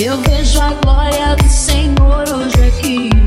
Eu vejo a glória do Senhor hoje aqui.